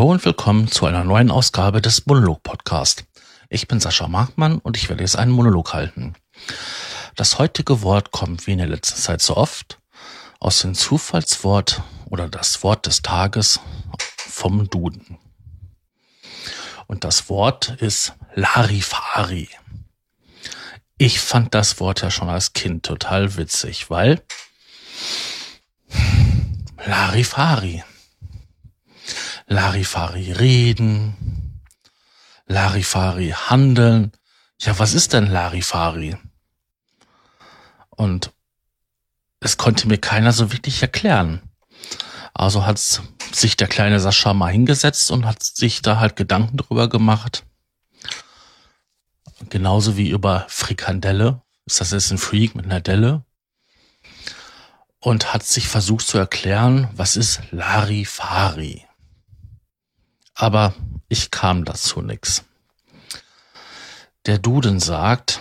Hallo und willkommen zu einer neuen Ausgabe des Monolog Podcast. Ich bin Sascha Markmann und ich werde jetzt einen Monolog halten. Das heutige Wort kommt wie in der letzten Zeit so oft aus dem Zufallswort oder das Wort des Tages vom Duden. Und das Wort ist Larifari. Ich fand das Wort ja schon als Kind total witzig, weil Larifari. Larifari reden, Larifari handeln. Ja, was ist denn Larifari? Und es konnte mir keiner so wirklich erklären. Also hat sich der kleine Sascha mal hingesetzt und hat sich da halt Gedanken drüber gemacht. Genauso wie über Frikandelle. Ist das jetzt ein Freak mit einer Delle? Und hat sich versucht zu erklären, was ist Larifari? Aber ich kam dazu nix. Der Duden sagt,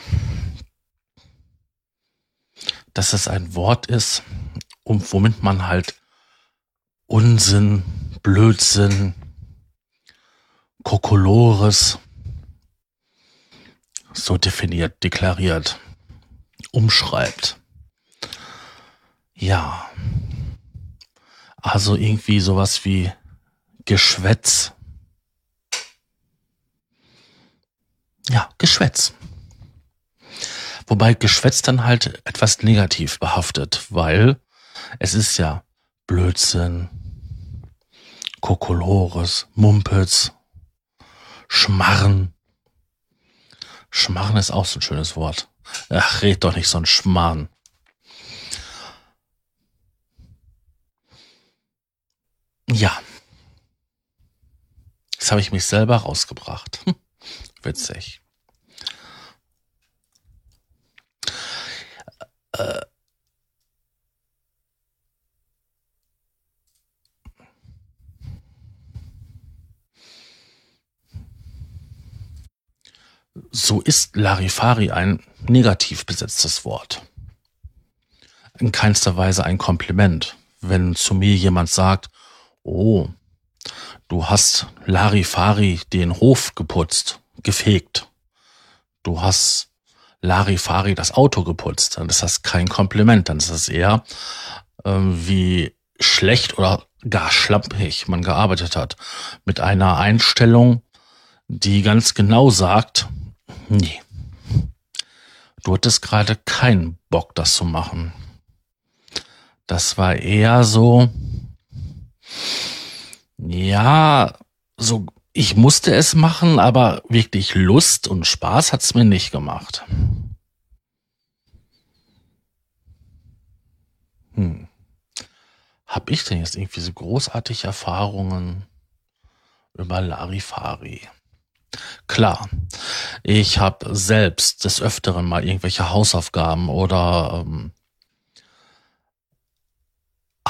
dass es ein Wort ist, um, womit man halt Unsinn, Blödsinn, Kokolores so definiert, deklariert, umschreibt. Ja. Also irgendwie sowas wie Geschwätz, ja, Geschwätz. Wobei Geschwätz dann halt etwas negativ behaftet, weil es ist ja Blödsinn, Kokolores, Mumpitz, Schmarren. Schmarren ist auch so ein schönes Wort. Ach, red doch nicht so ein Schmarren. Ja. Jetzt habe ich mich selber rausgebracht. Hm. Witzig. Äh. So ist Larifari ein negativ besetztes Wort. In keinster Weise ein Kompliment. Wenn zu mir jemand sagt, oh, du hast Larifari den Hof geputzt, gefegt. Du hast Larifari das Auto geputzt. Dann ist das kein Kompliment. Dann ist das eher ähm, wie schlecht oder gar schlampig man gearbeitet hat. Mit einer Einstellung, die ganz genau sagt, nee, du hattest gerade keinen Bock, das zu machen. Das war eher so, ja, so ich musste es machen, aber wirklich Lust und Spaß hat's mir nicht gemacht. Hm. Hab ich denn jetzt irgendwie so großartige Erfahrungen über Larifari? Klar, ich habe selbst des Öfteren mal irgendwelche Hausaufgaben oder ähm,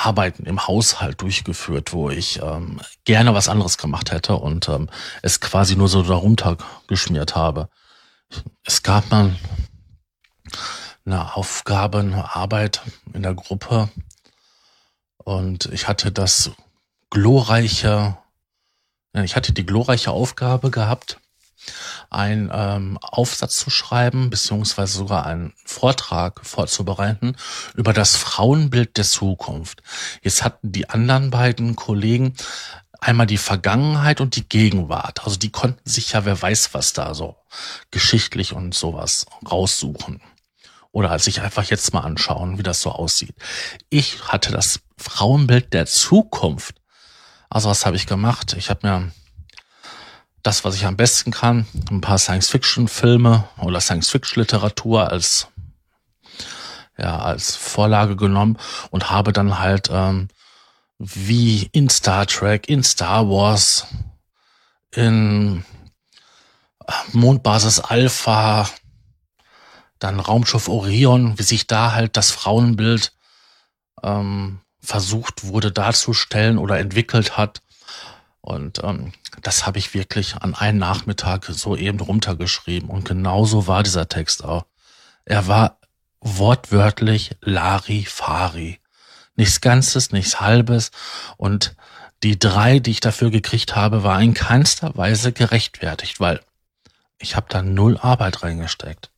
Arbeiten im Haushalt durchgeführt, wo ich ähm, gerne was anderes gemacht hätte und ähm, es quasi nur so darunter geschmiert habe. Es gab mal eine Aufgabe, eine Arbeit in der Gruppe und ich hatte das glorreiche, ich hatte die glorreiche Aufgabe gehabt, einen ähm, Aufsatz zu schreiben, beziehungsweise sogar einen Vortrag vorzubereiten über das Frauenbild der Zukunft. Jetzt hatten die anderen beiden Kollegen einmal die Vergangenheit und die Gegenwart. Also die konnten sich ja, wer weiß was da so geschichtlich und sowas raussuchen. Oder als sich einfach jetzt mal anschauen, wie das so aussieht. Ich hatte das Frauenbild der Zukunft. Also was habe ich gemacht? Ich habe mir das, was ich am besten kann, ein paar Science-Fiction-Filme oder Science-Fiction-Literatur als ja als Vorlage genommen und habe dann halt ähm, wie in Star Trek, in Star Wars, in äh, Mondbasis Alpha, dann Raumschiff Orion, wie sich da halt das Frauenbild ähm, versucht wurde darzustellen oder entwickelt hat. Und ähm, das habe ich wirklich an einem Nachmittag so eben runtergeschrieben. Und genauso war dieser Text auch. Er war wortwörtlich Larifari. Nichts Ganzes, nichts Halbes. Und die drei, die ich dafür gekriegt habe, war in keinster Weise gerechtfertigt, weil ich habe da null Arbeit reingesteckt.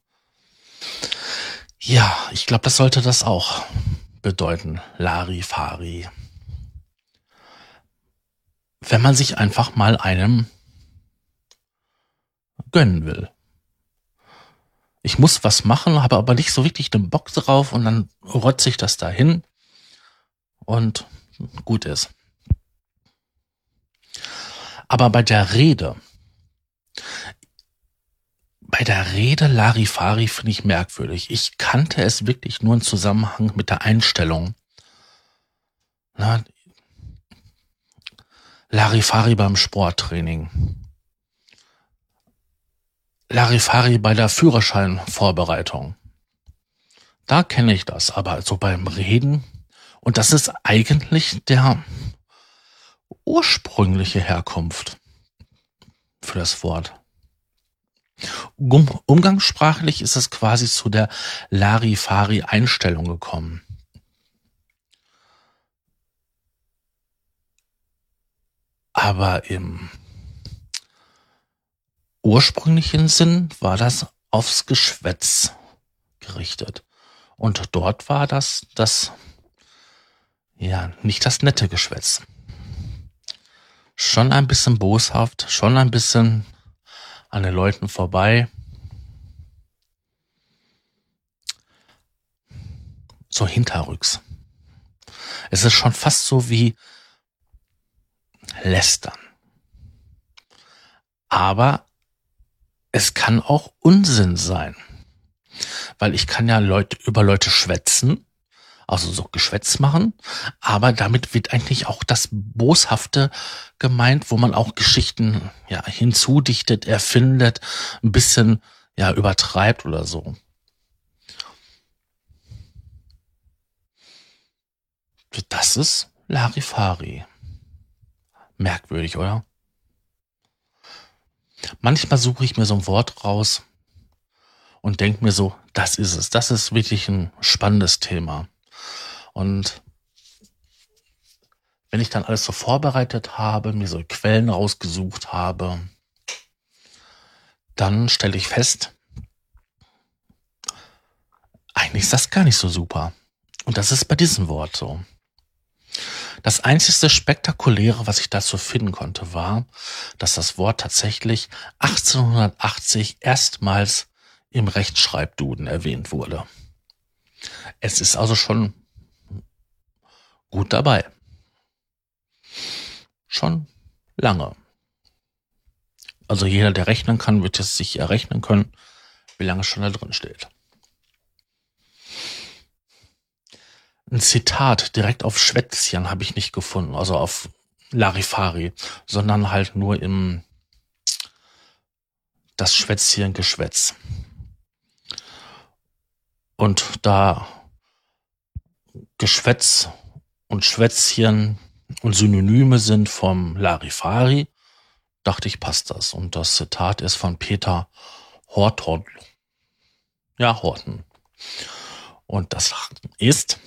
Ja, ich glaube, das sollte das auch bedeuten. Larifari. Wenn man sich einfach mal einem gönnen will. Ich muss was machen, habe aber nicht so wirklich den Bock drauf und dann rotze ich das dahin und gut ist. Aber bei der Rede, bei der Rede Larifari finde ich merkwürdig. Ich kannte es wirklich nur im Zusammenhang mit der Einstellung. Na, Larifari beim Sporttraining. Larifari bei der Führerscheinvorbereitung. Da kenne ich das, aber so beim Reden, und das ist eigentlich der ursprüngliche Herkunft für das Wort. Um, umgangssprachlich ist es quasi zu der Larifari-Einstellung gekommen. Aber im ursprünglichen Sinn war das aufs Geschwätz gerichtet. Und dort war das das, ja, nicht das nette Geschwätz. Schon ein bisschen boshaft, schon ein bisschen an den Leuten vorbei. So hinterrücks. Es ist schon fast so wie lästern. Aber es kann auch Unsinn sein. Weil ich kann ja Leute, über Leute schwätzen, also so Geschwätz machen, aber damit wird eigentlich auch das Boshafte gemeint, wo man auch Geschichten ja hinzudichtet, erfindet, ein bisschen ja übertreibt oder so. Das ist Larifari. Merkwürdig, oder? Manchmal suche ich mir so ein Wort raus und denke mir so, das ist es. Das ist wirklich ein spannendes Thema. Und wenn ich dann alles so vorbereitet habe, mir so Quellen rausgesucht habe, dann stelle ich fest, eigentlich ist das gar nicht so super. Und das ist bei diesem Wort so. Das einzigste Spektakuläre, was ich dazu finden konnte, war, dass das Wort tatsächlich 1880 erstmals im Rechtschreibduden erwähnt wurde. Es ist also schon gut dabei. Schon lange. Also jeder, der rechnen kann, wird es sich errechnen können, wie lange schon da drin steht. Ein Zitat direkt auf Schwätzchen habe ich nicht gefunden, also auf Larifari, sondern halt nur im das Schwätzchen Geschwätz. Und da Geschwätz und Schwätzchen und Synonyme sind vom Larifari, dachte ich, passt das. Und das Zitat ist von Peter Horton. Ja, Horton. Und das ist,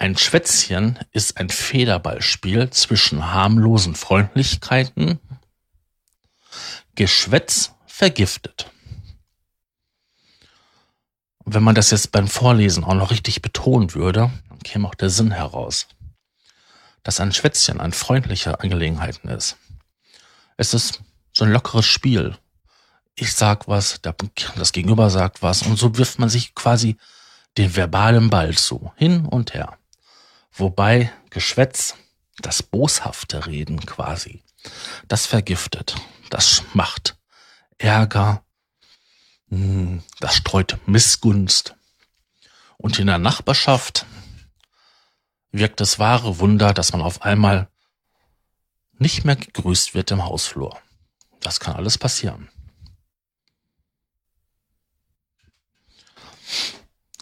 ein Schwätzchen ist ein Federballspiel zwischen harmlosen Freundlichkeiten. Geschwätz vergiftet. Und wenn man das jetzt beim Vorlesen auch noch richtig betonen würde, dann käme auch der Sinn heraus, dass ein Schwätzchen ein freundlicher Angelegenheiten ist. Es ist so ein lockeres Spiel. Ich sag was, das Gegenüber sagt was und so wirft man sich quasi den verbalen Ball zu, hin und her. Wobei Geschwätz, das boshafte Reden quasi, das vergiftet, das macht Ärger, hm, das streut Missgunst. Und in der Nachbarschaft wirkt das wahre Wunder, dass man auf einmal nicht mehr gegrüßt wird im Hausflur. Das kann alles passieren.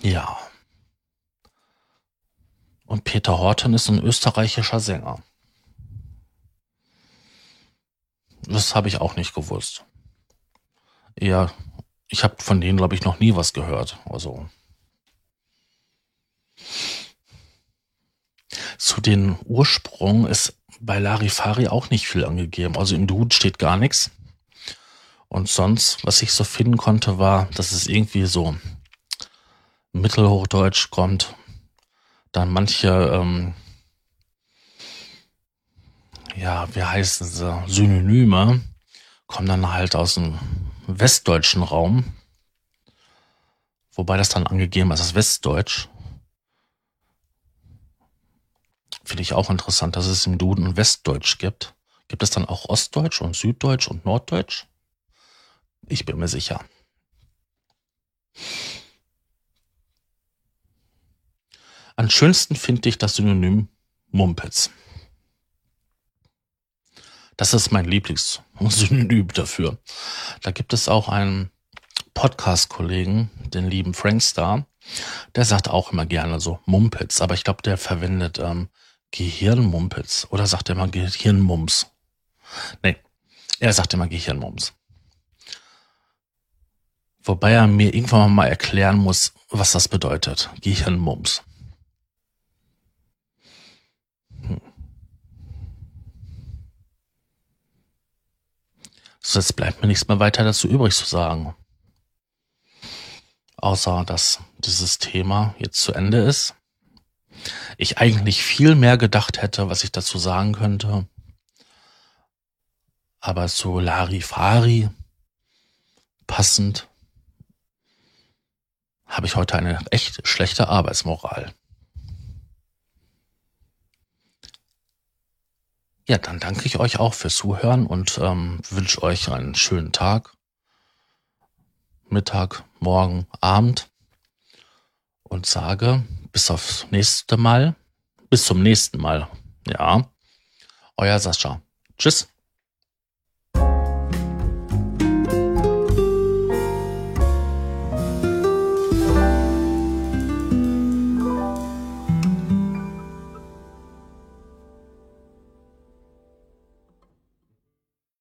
Ja. Und Peter Horten ist ein österreichischer Sänger. Das habe ich auch nicht gewusst. Ja, ich habe von denen, glaube ich, noch nie was gehört. Also. Zu den Ursprung ist bei Larifari auch nicht viel angegeben. Also im Duden steht gar nichts. Und sonst, was ich so finden konnte, war, dass es irgendwie so Mittelhochdeutsch kommt. Dann manche, ähm, ja, wie heißen sie, Synonyme kommen dann halt aus dem westdeutschen Raum. Wobei das dann angegeben ist als Westdeutsch. Finde ich auch interessant, dass es im Duden Westdeutsch gibt. Gibt es dann auch Ostdeutsch und Süddeutsch und Norddeutsch? Ich bin mir sicher. Am schönsten finde ich das Synonym Mumpitz. Das ist mein Lieblingssynonym dafür. Da gibt es auch einen Podcast-Kollegen, den lieben Frankstar, der sagt auch immer gerne so Mumpitz, aber ich glaube, der verwendet ähm, Gehirnmumpitz oder sagt er immer Gehirnmums? Nee, er sagt immer Gehirnmums. Wobei er mir irgendwann mal erklären muss, was das bedeutet. Gehirnmums. So, jetzt bleibt mir nichts mehr weiter dazu übrig zu sagen. Außer, dass dieses Thema jetzt zu Ende ist. Ich eigentlich viel mehr gedacht hätte, was ich dazu sagen könnte. Aber so Larifari passend habe ich heute eine echt schlechte Arbeitsmoral. Ja, dann danke ich euch auch fürs Zuhören und ähm, wünsche euch einen schönen Tag, Mittag, Morgen, Abend und sage bis aufs nächste Mal, bis zum nächsten Mal. Ja, euer Sascha. Tschüss.